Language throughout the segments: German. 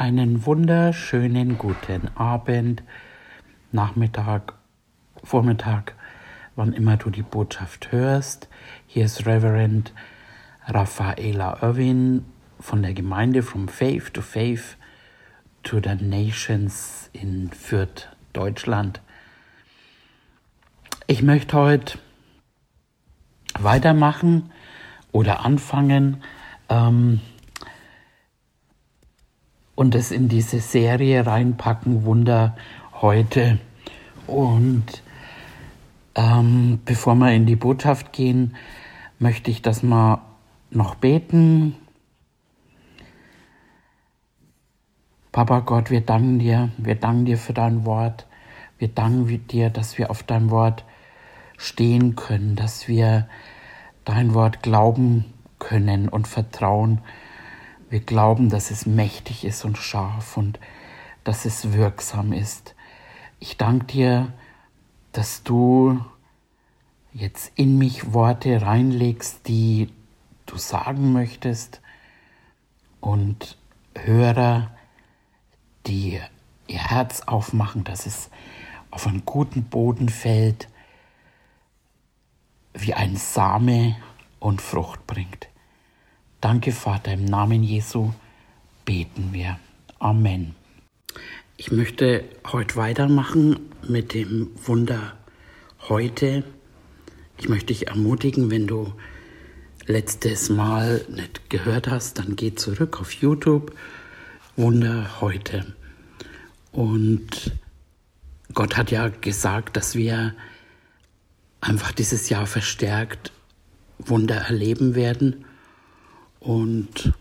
Einen wunderschönen guten Abend, Nachmittag, Vormittag, wann immer du die Botschaft hörst. Hier ist Reverend Raffaela Irwin von der Gemeinde From Faith to Faith to the Nations in Fürth, Deutschland. Ich möchte heute weitermachen oder anfangen ähm, und es in diese Serie reinpacken, Wunder heute. Und ähm, bevor wir in die Botschaft gehen, möchte ich, dass wir noch beten. Papa Gott, wir danken dir, wir danken dir für dein Wort. Wir danken dir, dass wir auf dein Wort stehen können, dass wir dein Wort glauben können und vertrauen. Wir glauben, dass es mächtig ist und scharf und dass es wirksam ist. Ich danke dir, dass du jetzt in mich Worte reinlegst, die du sagen möchtest und Hörer, die ihr Herz aufmachen, dass es auf einen guten Boden fällt, wie ein Same und Frucht bringt. Danke, Vater, im Namen Jesu beten wir. Amen. Ich möchte heute weitermachen mit dem Wunder heute. Ich möchte dich ermutigen, wenn du letztes Mal nicht gehört hast, dann geh zurück auf YouTube. Wunder heute. Und Gott hat ja gesagt, dass wir einfach dieses Jahr verstärkt Wunder erleben werden. Und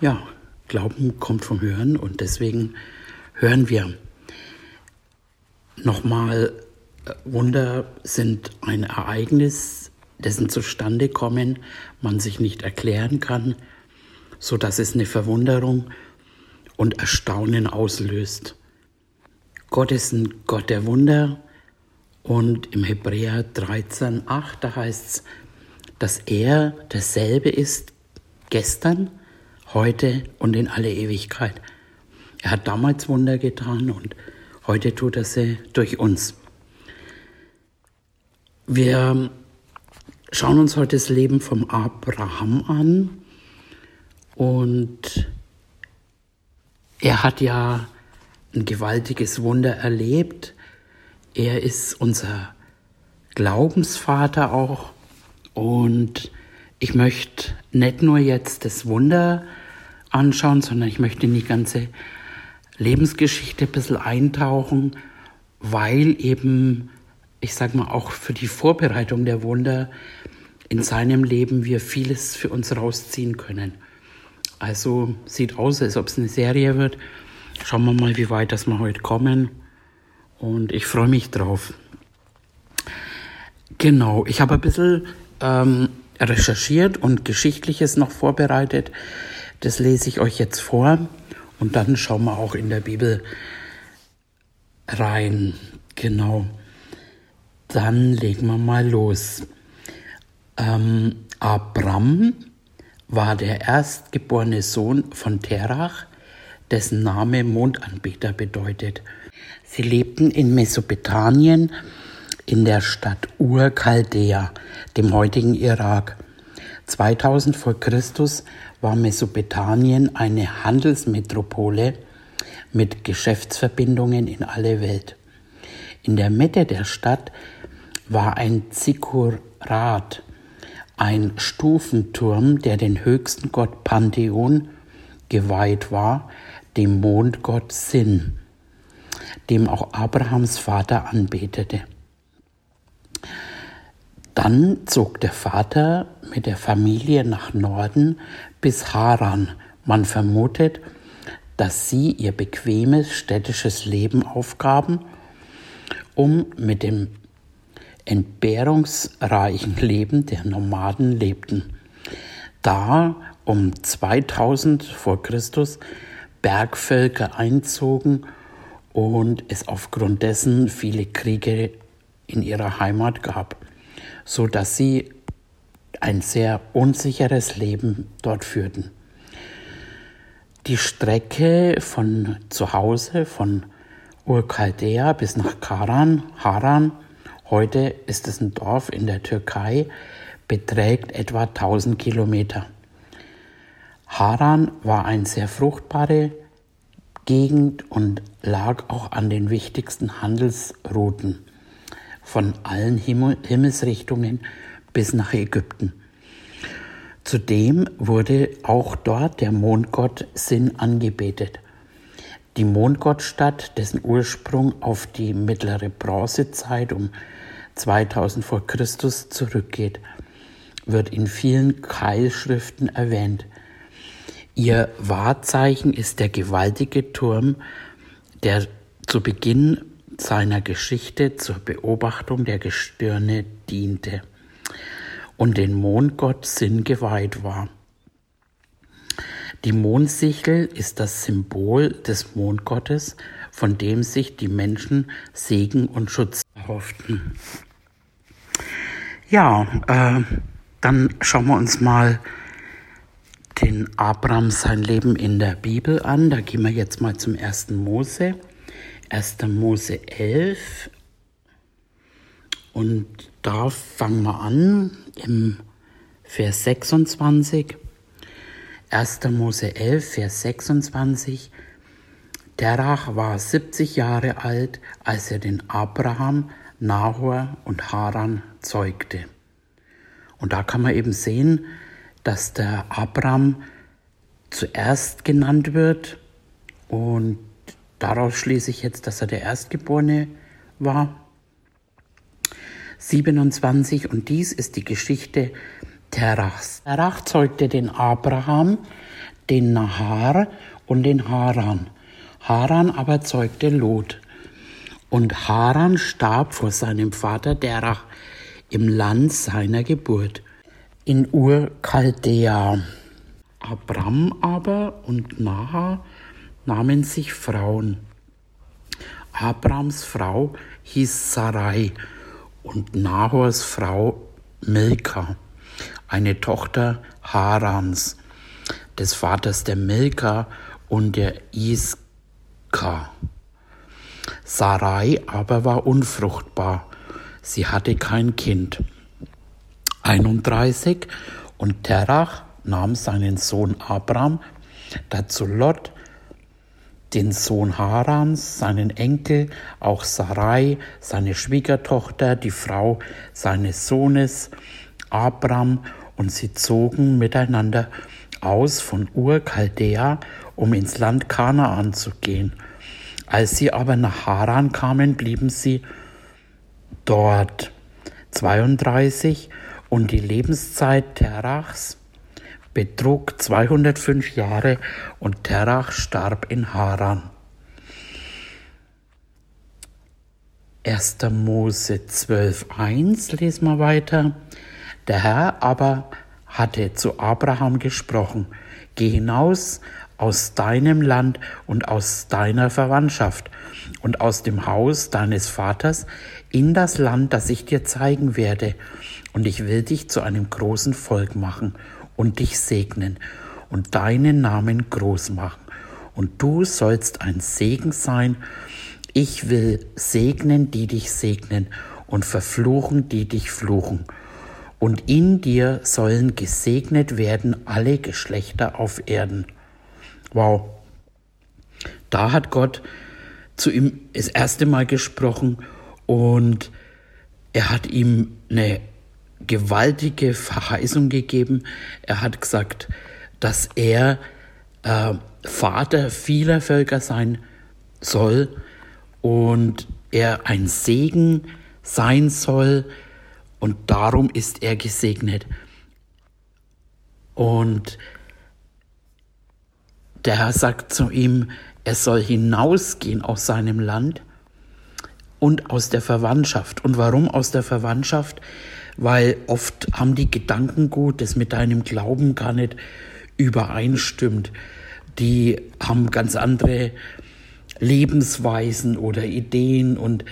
ja, Glauben kommt vom Hören und deswegen hören wir. Nochmal, äh, Wunder sind ein Ereignis, dessen zustande kommen man sich nicht erklären kann, so dass es eine Verwunderung und Erstaunen auslöst. Gott ist ein Gott der Wunder und im Hebräer 13,8, da heißt es, dass er derselbe ist gestern, heute und in alle Ewigkeit. Er hat damals Wunder getan und heute tut er sie durch uns. Wir schauen uns heute das Leben vom Abraham an und er hat ja ein gewaltiges Wunder erlebt er ist unser Glaubensvater auch. Und ich möchte nicht nur jetzt das Wunder anschauen, sondern ich möchte in die ganze Lebensgeschichte ein bisschen eintauchen, weil eben, ich sag mal, auch für die Vorbereitung der Wunder in seinem Leben wir vieles für uns rausziehen können. Also sieht aus, als ob es eine Serie wird. Schauen wir mal, wie weit das wir heute kommen und ich freue mich drauf. Genau, ich habe ein bisschen ähm, recherchiert und Geschichtliches noch vorbereitet. Das lese ich euch jetzt vor und dann schauen wir auch in der Bibel rein. Genau. Dann legen wir mal los. Ähm, Abram war der erstgeborene Sohn von Terach, dessen Name Mondanbeter bedeutet. Sie lebten in Mesopotamien in der Stadt Ur-Chaldea, dem heutigen Irak. 2000 vor Christus war Mesopotamien eine Handelsmetropole mit Geschäftsverbindungen in alle Welt. In der Mitte der Stadt war ein Zikkurat, ein Stufenturm, der den höchsten Gott Pantheon geweiht war, dem Mondgott Sin dem auch Abrahams Vater anbetete. Dann zog der Vater mit der Familie nach Norden bis Haran. Man vermutet, dass sie ihr bequemes städtisches Leben aufgaben, um mit dem entbehrungsreichen Leben der Nomaden lebten. Da um 2000 vor Christus Bergvölker einzogen und es aufgrund dessen viele Kriege in ihrer Heimat gab, so dass sie ein sehr unsicheres Leben dort führten. Die Strecke von zu Hause, von Urkaldea bis nach Karan, Haran, heute ist es ein Dorf in der Türkei, beträgt etwa 1000 Kilometer. Haran war eine sehr fruchtbare Gegend und lag auch an den wichtigsten Handelsrouten von allen Himmelsrichtungen bis nach Ägypten. Zudem wurde auch dort der Mondgott Sin angebetet. Die Mondgottstadt, dessen Ursprung auf die mittlere Bronzezeit um 2000 vor Christus zurückgeht, wird in vielen Keilschriften erwähnt. Ihr Wahrzeichen ist der gewaltige Turm, der zu Beginn seiner Geschichte zur Beobachtung der Gestirne diente und den Mondgott Sinn geweiht war. Die Mondsichel ist das Symbol des Mondgottes, von dem sich die Menschen Segen und Schutz erhofften. Ja, äh, dann schauen wir uns mal den Abraham sein Leben in der Bibel an. Da gehen wir jetzt mal zum 1. Mose. 1. Mose 11, und da fangen wir an im Vers 26. 1. Mose 11, Vers 26. Terach war 70 Jahre alt, als er den Abraham, Nahor und Haran zeugte. Und da kann man eben sehen, dass der Abraham zuerst genannt wird und daraus schließe ich jetzt, dass er der Erstgeborene war. 27 und dies ist die Geschichte Terachs. Terach zeugte den Abraham, den Nahar und den Haran. Haran aber zeugte Lot. Und Haran starb vor seinem Vater Terach im Land seiner Geburt, in Ur-Chaldea. Abram aber und Nahar nahmen sich Frauen. Abrams Frau hieß Sarai und Nahors Frau Milka, eine Tochter Harans, des Vaters der Milka und der Iska. Sarai aber war unfruchtbar, sie hatte kein Kind. 31 und Terach nahm seinen Sohn Abram, dazu Lot, den Sohn Harans, seinen Enkel, auch Sarai, seine Schwiegertochter, die Frau seines Sohnes Abram, und sie zogen miteinander aus von Ur Chaldea, um ins Land Kanaan zu gehen. Als sie aber nach Haran kamen, blieben sie dort. 32 und die Lebenszeit Terachs betrug 205 Jahre und Terach starb in Haran. 1. Mose 12.1 lesen wir weiter. Der Herr aber hatte zu Abraham gesprochen, geh hinaus aus deinem Land und aus deiner Verwandtschaft und aus dem Haus deines Vaters in das Land, das ich dir zeigen werde, und ich will dich zu einem großen Volk machen und dich segnen und deinen Namen groß machen. Und du sollst ein Segen sein. Ich will segnen, die dich segnen und verfluchen, die dich fluchen. Und in dir sollen gesegnet werden alle Geschlechter auf Erden. Wow. Da hat Gott zu ihm das erste Mal gesprochen und er hat ihm eine gewaltige Verheißung gegeben. Er hat gesagt, dass er äh, Vater vieler Völker sein soll und er ein Segen sein soll und darum ist er gesegnet. Und der Herr sagt zu ihm, er soll hinausgehen aus seinem Land und aus der Verwandtschaft. Und warum aus der Verwandtschaft? Weil oft haben die Gedankengut, das mit deinem Glauben gar nicht übereinstimmt. Die haben ganz andere Lebensweisen oder Ideen und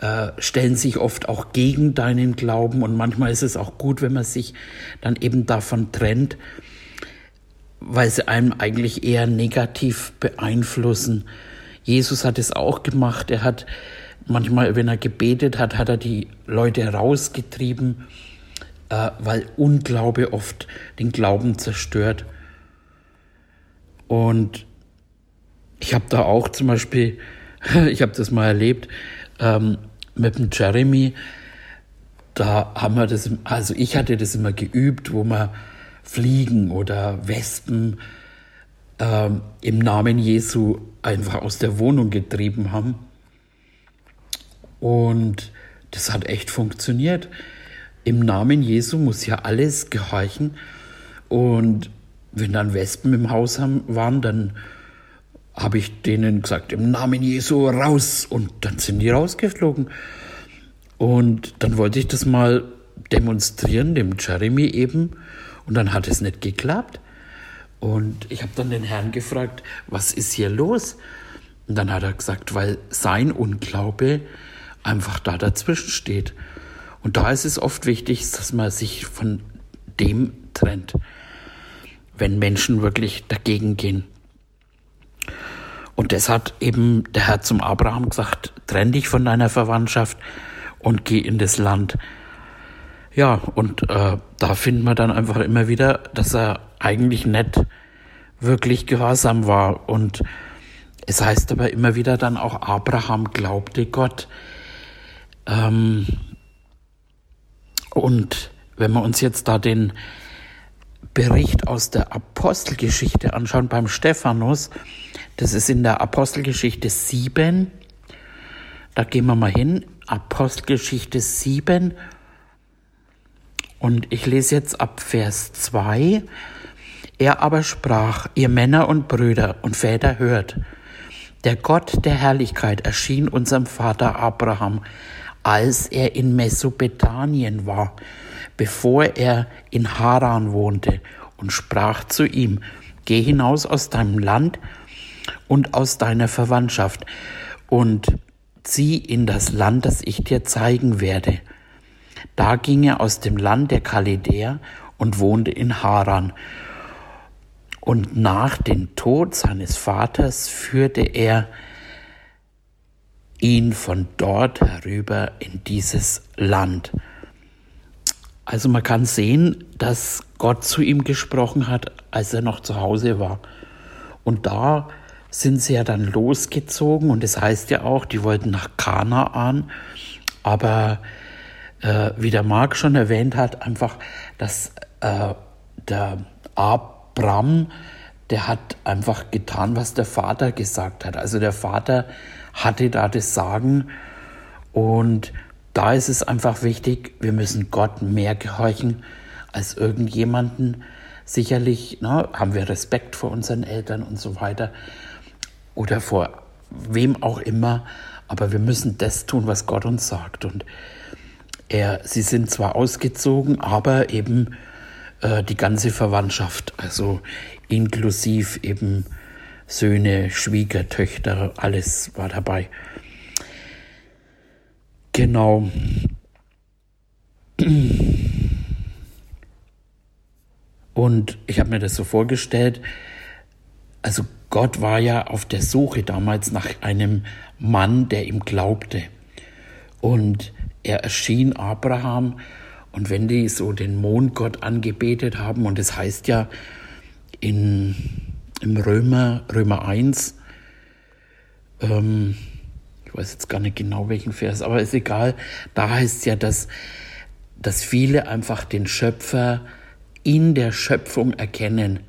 äh, stellen sich oft auch gegen deinen Glauben und manchmal ist es auch gut, wenn man sich dann eben davon trennt. weil sie einem eigentlich eher negativ beeinflussen. Jesus hat es auch gemacht. Er hat manchmal, wenn er gebetet hat, hat er die Leute rausgetrieben, äh, weil Unglaube oft den Glauben zerstört. Und ich habe da auch zum Beispiel, ich habe das mal erlebt, ähm, mit dem Jeremy, da haben wir das, also ich hatte das immer geübt, wo man Fliegen oder Wespen ähm, im Namen Jesu einfach aus der Wohnung getrieben haben. Und das hat echt funktioniert. Im Namen Jesu muss ja alles gehorchen. Und wenn dann Wespen im Haus haben, waren, dann habe ich denen gesagt, im Namen Jesu raus. Und dann sind die rausgeflogen. Und dann wollte ich das mal demonstrieren, dem Jeremy eben. Und dann hat es nicht geklappt. Und ich habe dann den Herrn gefragt, was ist hier los? Und dann hat er gesagt, weil sein Unglaube einfach da dazwischen steht. Und da ist es oft wichtig, dass man sich von dem trennt, wenn Menschen wirklich dagegen gehen. Und das hat eben der Herr zum Abraham gesagt, trenn dich von deiner Verwandtschaft und geh in das Land. Ja, und äh, da finden wir dann einfach immer wieder, dass er eigentlich nicht wirklich gehorsam war. Und es heißt aber immer wieder dann auch, Abraham glaubte Gott. Ähm, und wenn wir uns jetzt da den Bericht aus der Apostelgeschichte anschauen beim Stephanus, das ist in der Apostelgeschichte 7, da gehen wir mal hin, Apostelgeschichte 7 und ich lese jetzt ab Vers 2. Er aber sprach, ihr Männer und Brüder und Väter hört, der Gott der Herrlichkeit erschien unserem Vater Abraham, als er in Mesopotamien war, bevor er in Haran wohnte, und sprach zu ihm, Geh hinaus aus deinem Land und aus deiner Verwandtschaft und zieh in das Land, das ich dir zeigen werde. Da ging er aus dem Land der Chaldäer und wohnte in Haran. Und nach dem Tod seines Vaters führte er ihn von dort herüber in dieses Land. Also man kann sehen, dass Gott zu ihm gesprochen hat, als er noch zu Hause war. Und da sind sie ja dann losgezogen und es das heißt ja auch, die wollten nach Kanaan, aber äh, wie der Marc schon erwähnt hat, einfach, dass äh, der Abraham, der hat einfach getan, was der Vater gesagt hat. Also der Vater hatte da das Sagen und da ist es einfach wichtig, wir müssen Gott mehr gehorchen als irgendjemanden. Sicherlich ne, haben wir Respekt vor unseren Eltern und so weiter oder vor wem auch immer, aber wir müssen das tun, was Gott uns sagt. Und er, sie sind zwar ausgezogen, aber eben äh, die ganze Verwandtschaft, also inklusiv eben Söhne, Schwiegertöchter, alles war dabei. Genau. Und ich habe mir das so vorgestellt, also Gott war ja auf der Suche damals nach einem Mann, der ihm glaubte. Und er erschien Abraham und wenn die so den Mondgott angebetet haben, und es das heißt ja in, im Römer, Römer 1, ähm, ich weiß jetzt gar nicht genau welchen Vers, aber ist egal, da heißt es ja, dass, dass viele einfach den Schöpfer in der Schöpfung erkennen.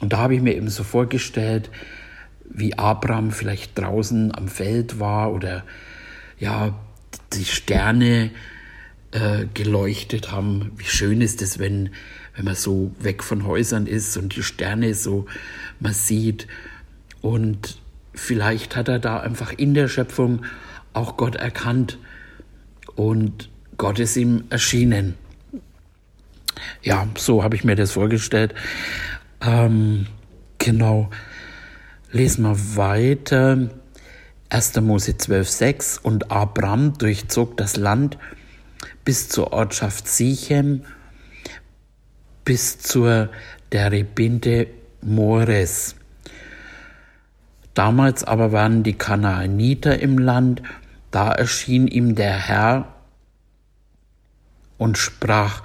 Und da habe ich mir eben so vorgestellt, wie Abraham vielleicht draußen am Feld war oder ja, die Sterne äh, geleuchtet haben. Wie schön ist es, wenn, wenn man so weg von Häusern ist und die Sterne so man sieht. Und vielleicht hat er da einfach in der Schöpfung auch Gott erkannt und Gott ist ihm erschienen. Ja, so habe ich mir das vorgestellt. Ähm, genau. Lesen wir weiter. 1. Mose 12,6 und Abram durchzog das Land bis zur Ortschaft Sichem, bis zur Derebinte Mores. Damals aber waren die Kanaaniter im Land, da erschien ihm der Herr und sprach,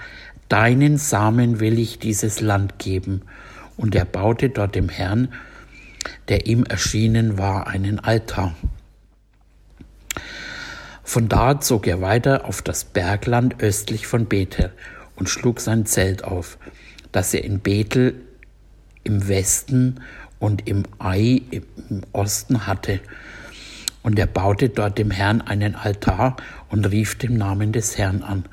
Deinen Samen will ich dieses Land geben. Und er baute dort dem Herrn, der ihm erschienen war, einen Altar. Von da zog er weiter auf das Bergland östlich von Bethel und schlug sein Zelt auf, das er in Bethel im Westen und im Ei im Osten hatte. Und er baute dort dem Herrn einen Altar und rief den Namen des Herrn an.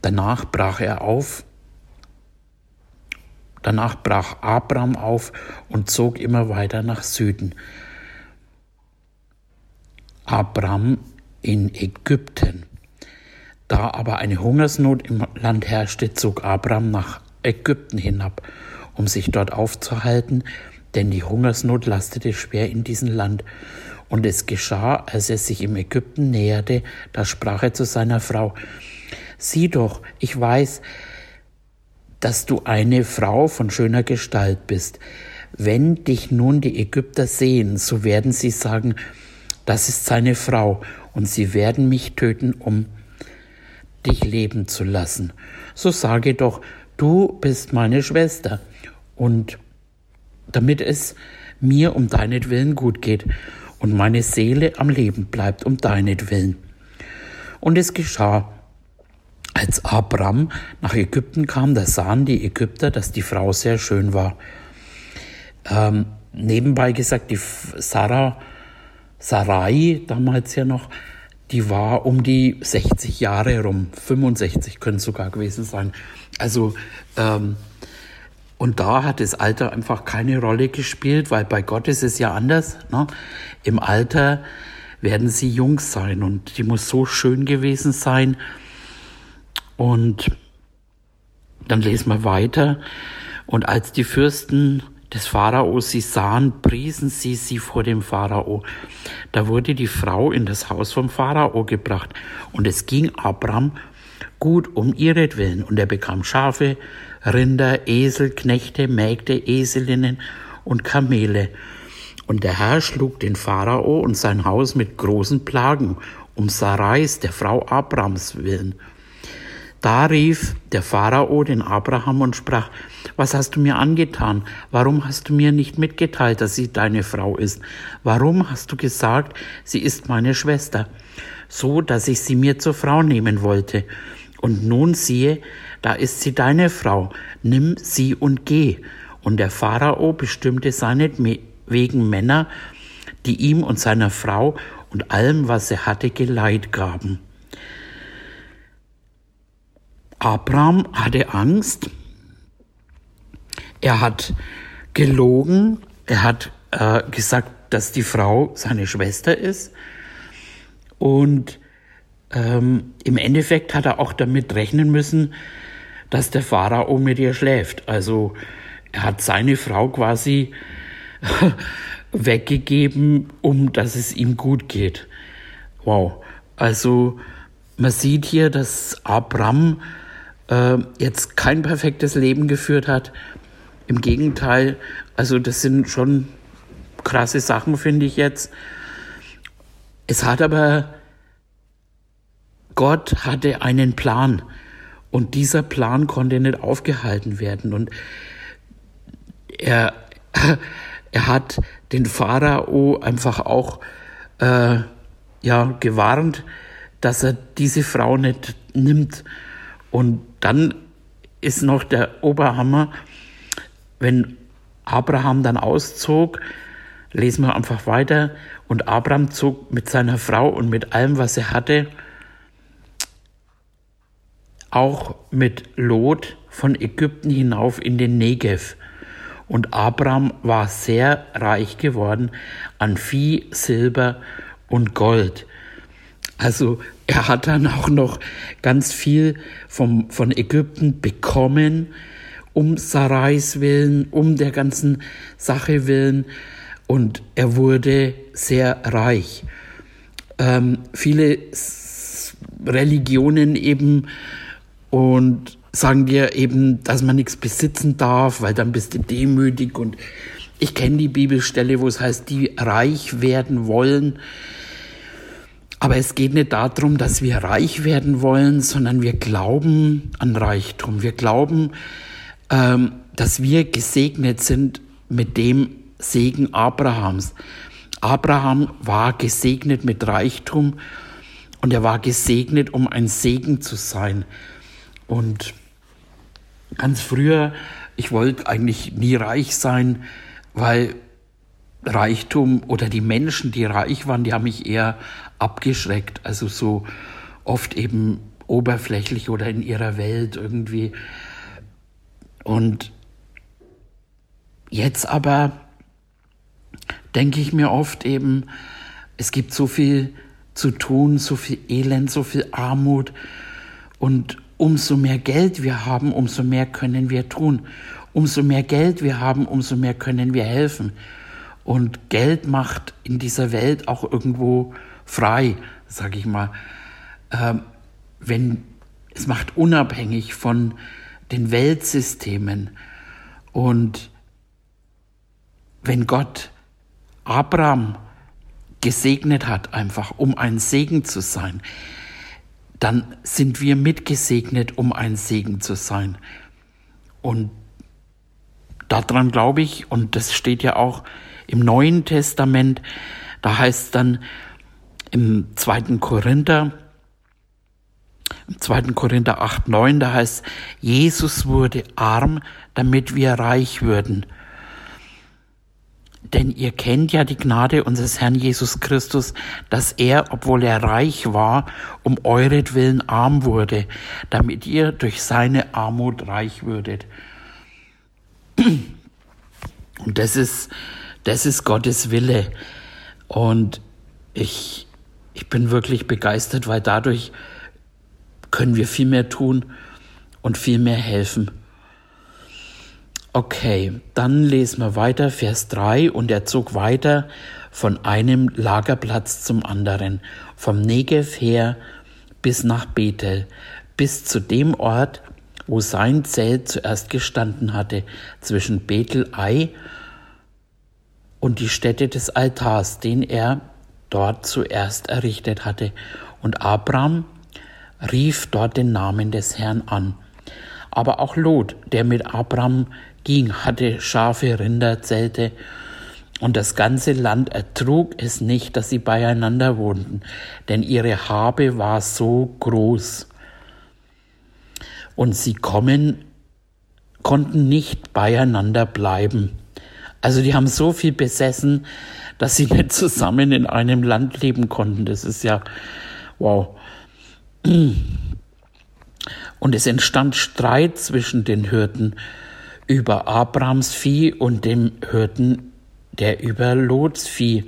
Danach brach er auf, danach brach Abraham auf und zog immer weiter nach Süden. Abraham in Ägypten. Da aber eine Hungersnot im Land herrschte, zog Abraham nach Ägypten hinab, um sich dort aufzuhalten, denn die Hungersnot lastete schwer in diesem Land. Und es geschah, als er sich im Ägypten näherte, da sprach er zu seiner Frau, Sieh doch, ich weiß, dass du eine Frau von schöner Gestalt bist. Wenn dich nun die Ägypter sehen, so werden sie sagen, das ist seine Frau, und sie werden mich töten, um dich leben zu lassen. So sage doch, du bist meine Schwester, und damit es mir um deinetwillen gut geht und meine Seele am Leben bleibt um deinetwillen. Und es geschah, als Abraham nach Ägypten kam, da sahen die Ägypter, dass die Frau sehr schön war. Ähm, nebenbei gesagt, die Sarah, Sarai, damals ja noch, die war um die 60 Jahre rum, 65 können sogar gewesen sein. Also, ähm, und da hat das Alter einfach keine Rolle gespielt, weil bei Gott ist es ja anders. Ne? Im Alter werden sie jung sein und die muss so schön gewesen sein, und dann lesen wir weiter. Und als die Fürsten des Pharao sie sahen, priesen sie sie vor dem Pharao. Da wurde die Frau in das Haus vom Pharao gebracht. Und es ging Abraham gut um ihretwillen. Und er bekam Schafe, Rinder, Esel, Knechte, Mägde, Eselinnen und Kamele. Und der Herr schlug den Pharao und sein Haus mit großen Plagen um Sarais, der Frau Abrams, willen. Da rief der Pharao den Abraham und sprach, was hast du mir angetan? Warum hast du mir nicht mitgeteilt, dass sie deine Frau ist? Warum hast du gesagt, sie ist meine Schwester? So, dass ich sie mir zur Frau nehmen wollte. Und nun siehe, da ist sie deine Frau. Nimm sie und geh. Und der Pharao bestimmte seinetwegen Männer, die ihm und seiner Frau und allem, was er hatte, Geleit gaben. Abraham hatte Angst. Er hat gelogen. Er hat äh, gesagt, dass die Frau seine Schwester ist. Und ähm, im Endeffekt hat er auch damit rechnen müssen, dass der Pharao mit ihr schläft. Also er hat seine Frau quasi weggegeben, um dass es ihm gut geht. Wow. Also man sieht hier, dass Abraham äh, jetzt kein perfektes Leben geführt hat. Im Gegenteil, also das sind schon krasse Sachen, finde ich jetzt. Es hat aber, Gott hatte einen Plan und dieser Plan konnte nicht aufgehalten werden und er, er hat den Pharao einfach auch äh, ja, gewarnt, dass er diese Frau nicht nimmt und dann ist noch der Oberhammer, wenn Abraham dann auszog, lesen wir einfach weiter, und Abraham zog mit seiner Frau und mit allem, was er hatte, auch mit Lot von Ägypten hinauf in den Negev. Und Abraham war sehr reich geworden an Vieh, Silber und Gold. Also er hat dann auch noch ganz viel vom, von Ägypten bekommen, um Sarais willen, um der ganzen Sache willen. Und er wurde sehr reich. Ähm, viele Religionen eben und sagen dir eben, dass man nichts besitzen darf, weil dann bist du demütig und ich kenne die Bibelstelle, wo es heißt, die reich werden wollen. Aber es geht nicht darum, dass wir reich werden wollen, sondern wir glauben an Reichtum. Wir glauben, ähm, dass wir gesegnet sind mit dem Segen Abrahams. Abraham war gesegnet mit Reichtum und er war gesegnet, um ein Segen zu sein. Und ganz früher, ich wollte eigentlich nie reich sein, weil Reichtum oder die Menschen, die reich waren, die haben mich eher abgeschreckt. Also so oft eben oberflächlich oder in ihrer Welt irgendwie. Und jetzt aber denke ich mir oft eben, es gibt so viel zu tun, so viel Elend, so viel Armut und umso mehr Geld wir haben, umso mehr können wir tun. Umso mehr Geld wir haben, umso mehr können wir helfen. Und Geld macht in dieser Welt auch irgendwo frei, sage ich mal. Ähm, wenn es macht unabhängig von den Weltsystemen. Und wenn Gott Abraham gesegnet hat, einfach um ein Segen zu sein, dann sind wir mitgesegnet, um ein Segen zu sein. Und daran glaube ich, und das steht ja auch im Neuen Testament, da heißt dann im zweiten Korinther, im 2. Korinther 8, 9, da heißt, Jesus wurde arm, damit wir reich würden. Denn ihr kennt ja die Gnade unseres Herrn Jesus Christus, dass er, obwohl er reich war, um euretwillen arm wurde, damit ihr durch seine Armut reich würdet. Und das ist, das ist Gottes Wille. Und ich, ich bin wirklich begeistert, weil dadurch können wir viel mehr tun und viel mehr helfen. Okay, dann lesen wir weiter, Vers 3. Und er zog weiter von einem Lagerplatz zum anderen, vom Negev her bis nach Bethel, bis zu dem Ort, wo sein Zelt zuerst gestanden hatte, zwischen Bethel Ei und die Stätte des Altars, den er dort zuerst errichtet hatte. Und Abraham rief dort den Namen des Herrn an. Aber auch Lot, der mit Abraham ging, hatte Schafe, Rinder, Zelte, und das ganze Land ertrug es nicht, dass sie beieinander wohnten, denn ihre Habe war so groß. Und sie kommen, konnten nicht beieinander bleiben. Also die haben so viel besessen, dass sie nicht zusammen in einem Land leben konnten. Das ist ja, wow. Und es entstand Streit zwischen den Hirten über Abrams Vieh und dem Hirten, der über Lots Vieh.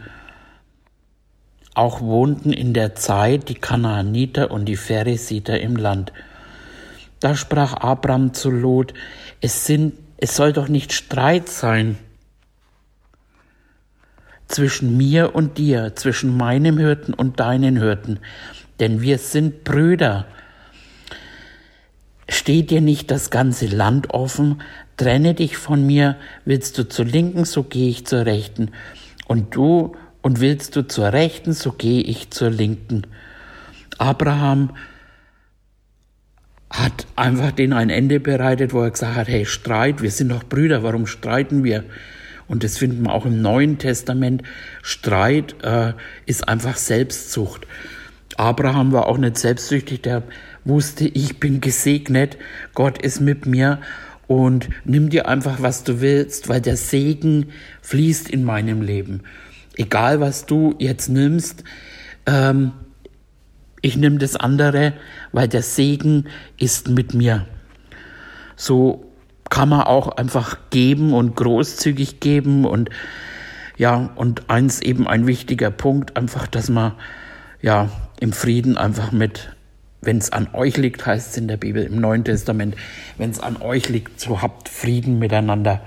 Auch wohnten in der Zeit die Kanaaniter und die Pheresiter im Land. Da sprach Abram zu Lot, es sind, es soll doch nicht Streit sein zwischen mir und dir, zwischen meinem Hirten und deinen Hirten, denn wir sind Brüder. Steht dir nicht das ganze Land offen? Trenne dich von mir, willst du zur Linken, so gehe ich zur Rechten. Und du, und willst du zur Rechten, so gehe ich zur Linken. Abraham hat einfach den ein Ende bereitet, wo er gesagt hat, hey, Streit, wir sind doch Brüder, warum streiten wir? Und das finden wir auch im Neuen Testament. Streit äh, ist einfach Selbstzucht. Abraham war auch nicht selbstsüchtig, der wusste, ich bin gesegnet, Gott ist mit mir und nimm dir einfach, was du willst, weil der Segen fließt in meinem Leben. Egal, was du jetzt nimmst, ähm, ich nehme das andere, weil der Segen ist mit mir. So kann man auch einfach geben und großzügig geben und ja, und eins eben ein wichtiger Punkt, einfach, dass man ja im Frieden einfach mit, wenn es an euch liegt, heißt es in der Bibel im Neuen Testament, wenn es an euch liegt, so habt Frieden miteinander.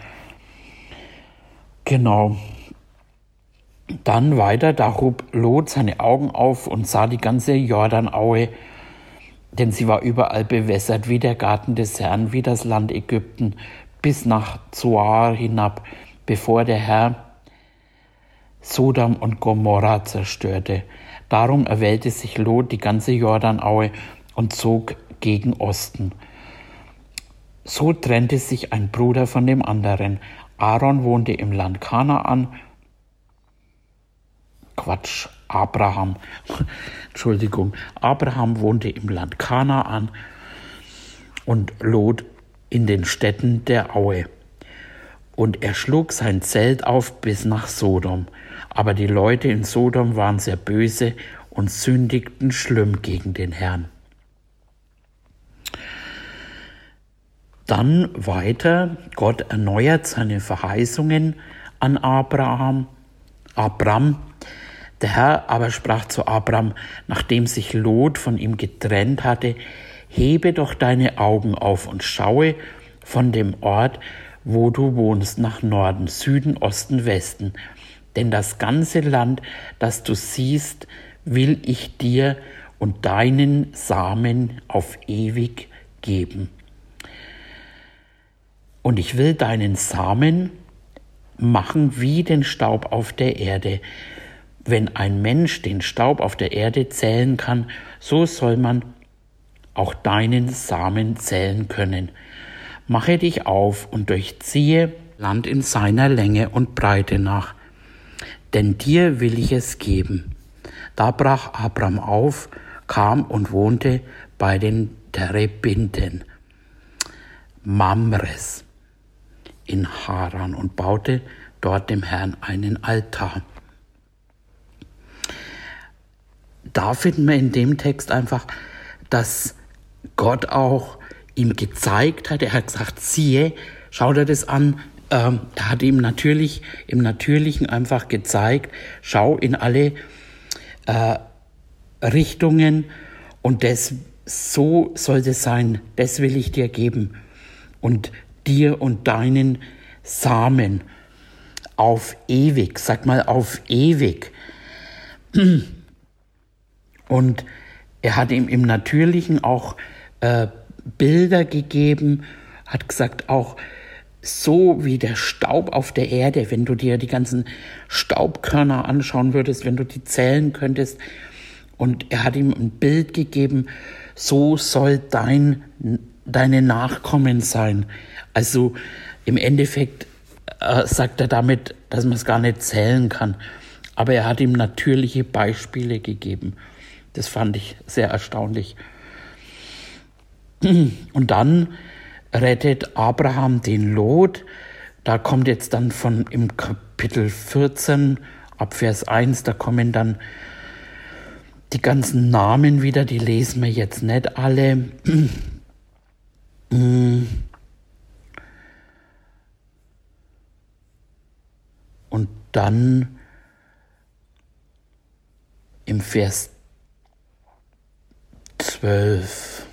Genau. Dann weiter, da hob Lot seine Augen auf und sah die ganze Jordanaue denn sie war überall bewässert wie der Garten des Herrn, wie das Land Ägypten, bis nach Zoar hinab, bevor der Herr Sodom und Gomorra zerstörte. Darum erwählte sich Lot die ganze Jordanaue und zog gegen Osten. So trennte sich ein Bruder von dem anderen. Aaron wohnte im Land Kanaan. Quatsch, Abraham. Entschuldigung, Abraham wohnte im Land Kanaan und Lot in den Städten der Aue. Und er schlug sein Zelt auf bis nach Sodom. Aber die Leute in Sodom waren sehr böse und sündigten schlimm gegen den Herrn. Dann weiter, Gott erneuert seine Verheißungen an Abraham, Abram. Der Herr aber sprach zu Abram, nachdem sich Lot von ihm getrennt hatte, hebe doch deine Augen auf und schaue von dem Ort, wo du wohnst, nach Norden, Süden, Osten, Westen. Denn das ganze Land, das du siehst, will ich dir und deinen Samen auf ewig geben. Und ich will deinen Samen machen wie den Staub auf der Erde. Wenn ein Mensch den Staub auf der Erde zählen kann, so soll man auch deinen Samen zählen können. Mache dich auf und durchziehe Land in seiner Länge und Breite nach, denn dir will ich es geben. Da brach Abram auf, kam und wohnte bei den Terebinten, Mamres in Haran und baute dort dem Herrn einen Altar. Da finden wir in dem Text einfach, dass Gott auch ihm gezeigt hat, er hat gesagt, siehe, schau dir das an, ähm, er hat ihm natürlich im Natürlichen einfach gezeigt, schau in alle äh, Richtungen und das so soll es sein, das will ich dir geben und dir und deinen Samen auf ewig, sag mal auf ewig. Und er hat ihm im Natürlichen auch äh, Bilder gegeben, hat gesagt auch, so wie der Staub auf der Erde, wenn du dir die ganzen Staubkörner anschauen würdest, wenn du die zählen könntest. Und er hat ihm ein Bild gegeben, so soll dein, deine Nachkommen sein. Also im Endeffekt äh, sagt er damit, dass man es gar nicht zählen kann. Aber er hat ihm natürliche Beispiele gegeben. Das fand ich sehr erstaunlich. Und dann rettet Abraham den Lot. Da kommt jetzt dann von im Kapitel 14 ab Vers 1, da kommen dann die ganzen Namen wieder, die lesen wir jetzt nicht alle. Und dann im Vers 12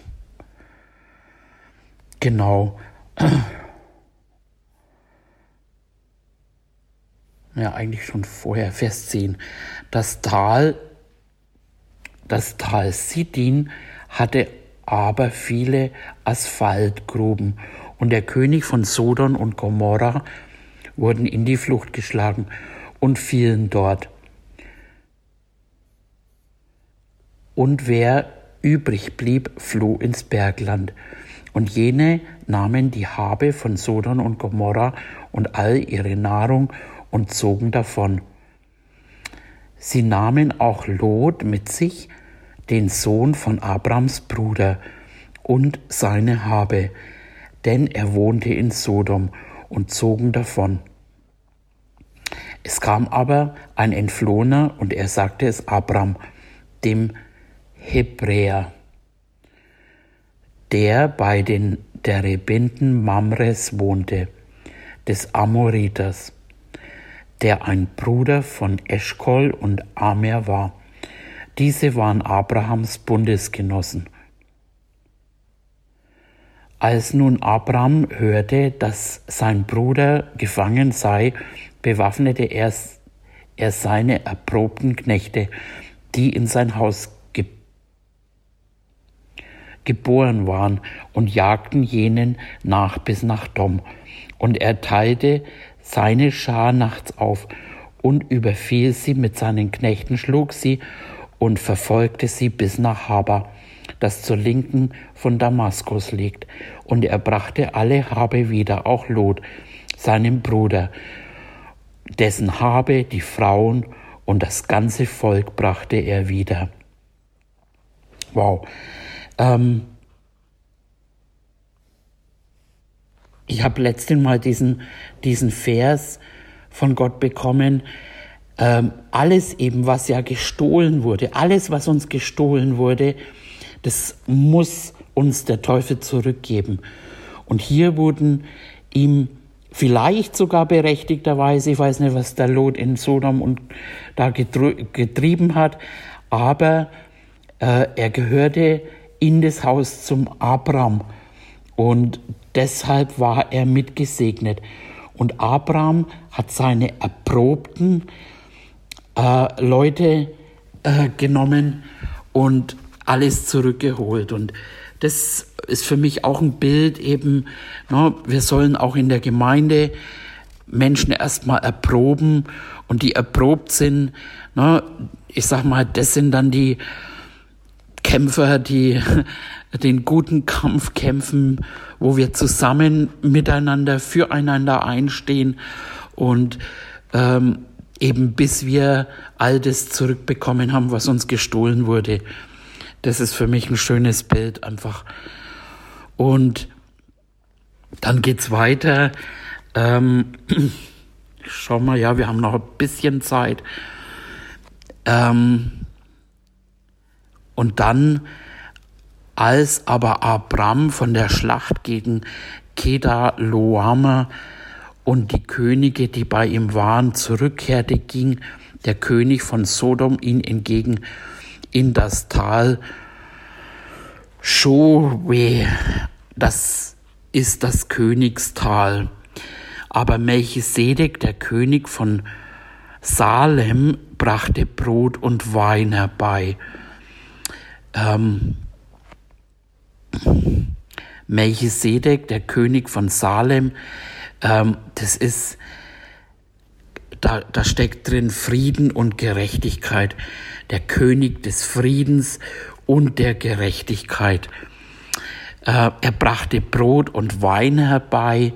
Genau. Ja, eigentlich schon vorher, 10. Das Tal, das Tal Sidin hatte aber viele Asphaltgruben und der König von Sodom und Gomorra wurden in die Flucht geschlagen und fielen dort. Und wer übrig blieb, floh ins Bergland. Und jene nahmen die Habe von Sodom und Gomorra und all ihre Nahrung und zogen davon. Sie nahmen auch Lot mit sich, den Sohn von Abrams Bruder, und seine Habe, denn er wohnte in Sodom, und zogen davon. Es kam aber ein Entflohener, und er sagte es Abram, dem Hebräer der bei den Terebinten Mamres wohnte, des Amoriters, der ein Bruder von Eschkol und Amer war. Diese waren Abrahams Bundesgenossen. Als nun Abraham hörte, dass sein Bruder gefangen sei, bewaffnete er, er seine erprobten Knechte, die in sein Haus geboren waren und jagten jenen nach bis nach Dom. Und er teilte seine Schar nachts auf und überfiel sie mit seinen Knechten, schlug sie und verfolgte sie bis nach Haba, das zur Linken von Damaskus liegt. Und er brachte alle Habe wieder, auch Lot, seinem Bruder, dessen Habe, die Frauen und das ganze Volk brachte er wieder. Wow. Ähm ich habe letztens mal diesen, diesen Vers von Gott bekommen. Ähm, alles eben, was ja gestohlen wurde, alles, was uns gestohlen wurde, das muss uns der Teufel zurückgeben. Und hier wurden ihm vielleicht sogar berechtigterweise, ich weiß nicht, was der Lot in Sodom und da getrieben hat, aber äh, er gehörte in das Haus zum Abraham und deshalb war er mitgesegnet. Und Abraham hat seine erprobten äh, Leute äh, genommen und alles zurückgeholt. Und das ist für mich auch ein Bild eben, ne, wir sollen auch in der Gemeinde Menschen erstmal erproben und die erprobt sind, ne, ich sag mal, das sind dann die Kämpfer, die den guten Kampf kämpfen, wo wir zusammen miteinander, füreinander einstehen und ähm, eben bis wir all das zurückbekommen haben, was uns gestohlen wurde. Das ist für mich ein schönes Bild einfach. Und dann geht's weiter. Ähm, schau mal, ja, wir haben noch ein bisschen Zeit. Ähm, und dann, als aber Abram von der Schlacht gegen Kedaloama und die Könige, die bei ihm waren, zurückkehrte, ging der König von Sodom ihn entgegen in das Tal Showe. Das ist das Königstal. Aber Melchisedek, der König von Salem, brachte Brot und Wein herbei. Ähm, Melchisedek, der König von Salem, ähm, das ist, da, da steckt drin Frieden und Gerechtigkeit der König des Friedens und der Gerechtigkeit. Äh, er brachte Brot und Wein herbei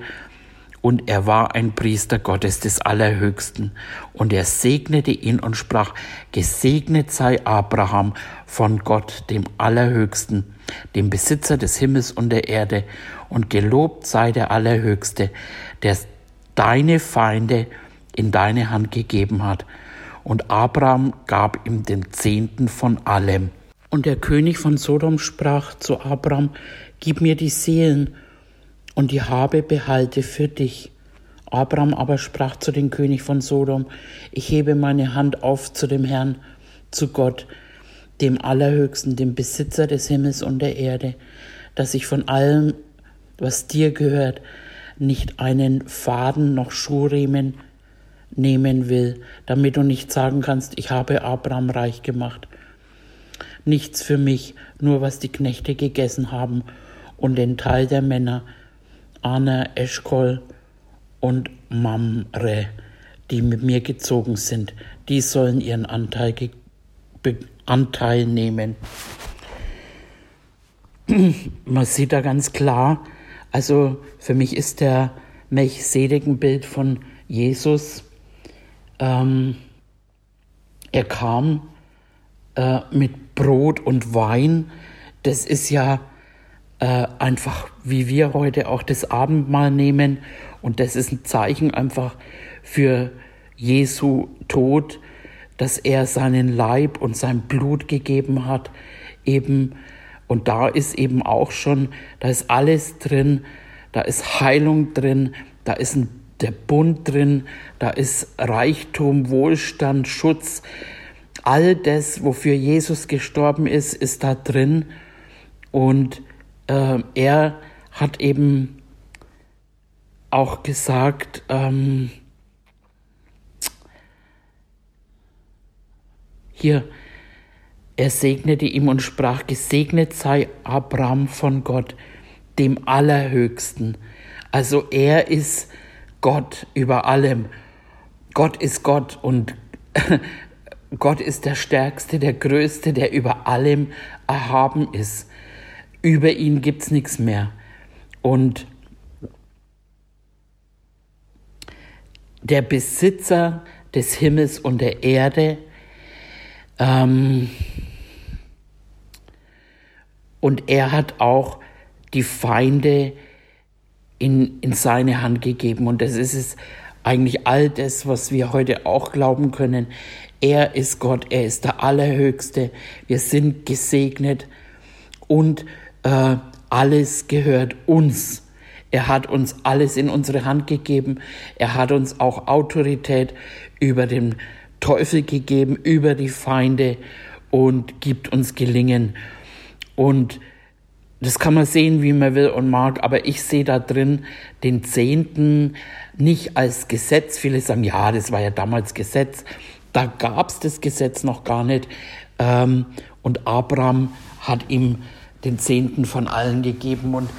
und er war ein Priester Gottes des Allerhöchsten. Und er segnete ihn und sprach, gesegnet sei Abraham von Gott, dem Allerhöchsten, dem Besitzer des Himmels und der Erde, und gelobt sei der Allerhöchste, der deine Feinde in deine Hand gegeben hat und Abraham gab ihm den Zehnten von allem. Und der König von Sodom sprach zu Abraham, Gib mir die Seelen und die Habe behalte für dich. Abraham aber sprach zu dem König von Sodom, Ich hebe meine Hand auf zu dem Herrn, zu Gott, dem Allerhöchsten, dem Besitzer des Himmels und der Erde, dass ich von allem, was dir gehört, nicht einen Faden noch Schuhriemen nehmen will, damit du nicht sagen kannst, ich habe Abraham reich gemacht. Nichts für mich, nur was die Knechte gegessen haben und den Teil der Männer, Anna, Eschkol und Mamre, die mit mir gezogen sind, die sollen ihren Anteil, Anteil nehmen. Man sieht da ganz klar, also für mich ist der Melchsedek ein Bild von Jesus, ähm, er kam äh, mit Brot und Wein. Das ist ja äh, einfach, wie wir heute auch das Abendmahl nehmen. Und das ist ein Zeichen einfach für Jesu Tod, dass er seinen Leib und sein Blut gegeben hat. Eben, und da ist eben auch schon, da ist alles drin, da ist Heilung drin, da ist ein der Bund drin, da ist Reichtum, Wohlstand, Schutz. All das, wofür Jesus gestorben ist, ist da drin. Und äh, er hat eben auch gesagt, ähm, hier, er segnete ihm und sprach, gesegnet sei Abraham von Gott, dem Allerhöchsten. Also er ist Gott über allem. Gott ist Gott und Gott ist der Stärkste, der Größte, der über allem erhaben ist. Über ihn gibt es nichts mehr. Und der Besitzer des Himmels und der Erde, ähm, und er hat auch die Feinde in, in seine Hand gegeben. Und das ist es eigentlich all das, was wir heute auch glauben können. Er ist Gott, er ist der Allerhöchste. Wir sind gesegnet und äh, alles gehört uns. Er hat uns alles in unsere Hand gegeben. Er hat uns auch Autorität über den Teufel gegeben, über die Feinde und gibt uns Gelingen. Und das kann man sehen, wie man will und mag, aber ich sehe da drin den Zehnten nicht als Gesetz. Viele sagen, ja, das war ja damals Gesetz. Da gab es das Gesetz noch gar nicht. Ähm, und Abraham hat ihm den Zehnten von allen gegeben. Und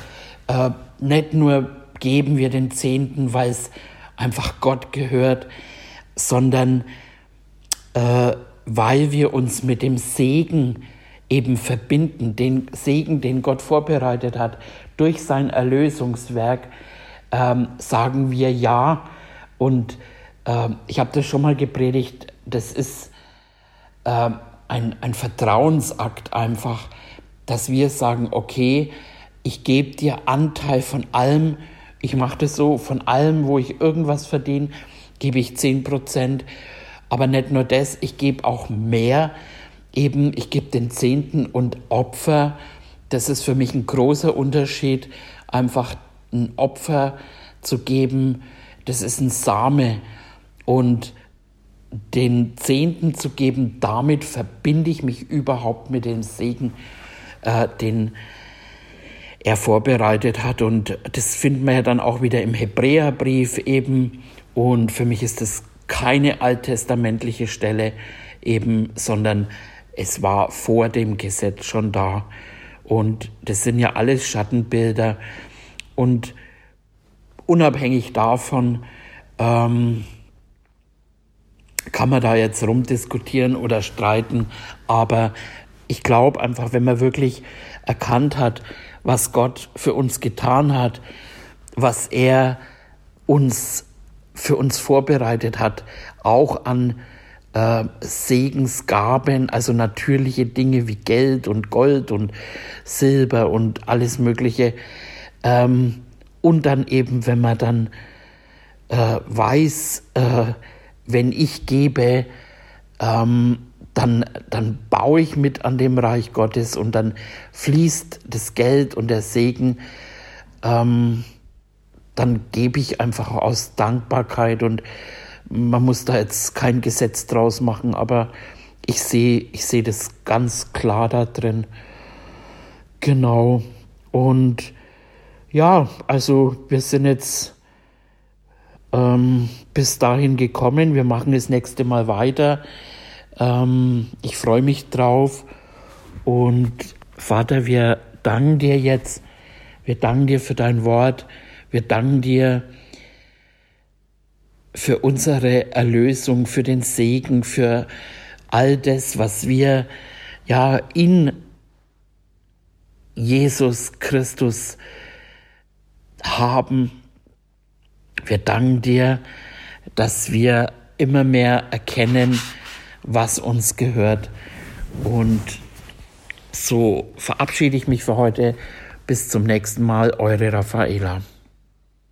äh, nicht nur geben wir den Zehnten, weil es einfach Gott gehört, sondern äh, weil wir uns mit dem Segen eben verbinden, den Segen, den Gott vorbereitet hat, durch sein Erlösungswerk, ähm, sagen wir ja. Und äh, ich habe das schon mal gepredigt, das ist äh, ein, ein Vertrauensakt einfach, dass wir sagen, okay, ich gebe dir Anteil von allem, ich mache das so, von allem, wo ich irgendwas verdiene, gebe ich 10 Prozent. Aber nicht nur das, ich gebe auch mehr, eben, ich gebe den Zehnten und Opfer. Das ist für mich ein großer Unterschied, einfach ein Opfer zu geben. Das ist ein Same. Und den Zehnten zu geben, damit verbinde ich mich überhaupt mit dem Segen, äh, den er vorbereitet hat. Und das finden wir ja dann auch wieder im Hebräerbrief eben. Und für mich ist das keine alttestamentliche Stelle eben, sondern es war vor dem Gesetz schon da. Und das sind ja alles Schattenbilder. Und unabhängig davon ähm, kann man da jetzt rumdiskutieren oder streiten. Aber ich glaube einfach, wenn man wirklich erkannt hat, was Gott für uns getan hat, was er uns für uns vorbereitet hat, auch an äh, Segensgaben, also natürliche Dinge wie Geld und Gold und Silber und alles Mögliche. Ähm, und dann eben, wenn man dann äh, weiß, äh, wenn ich gebe, ähm, dann, dann baue ich mit an dem Reich Gottes und dann fließt das Geld und der Segen. Ähm, dann gebe ich einfach aus Dankbarkeit und man muss da jetzt kein Gesetz draus machen, aber ich sehe ich sehe das ganz klar da drin. Genau. Und ja, also wir sind jetzt ähm, bis dahin gekommen. Wir machen das nächste Mal weiter. Ähm, ich freue mich drauf. Und Vater, wir danken dir jetzt. Wir danken dir für dein Wort. Wir danken dir für unsere Erlösung, für den Segen, für all das, was wir ja in Jesus Christus haben. Wir danken dir, dass wir immer mehr erkennen, was uns gehört. Und so verabschiede ich mich für heute. Bis zum nächsten Mal, eure Raffaela.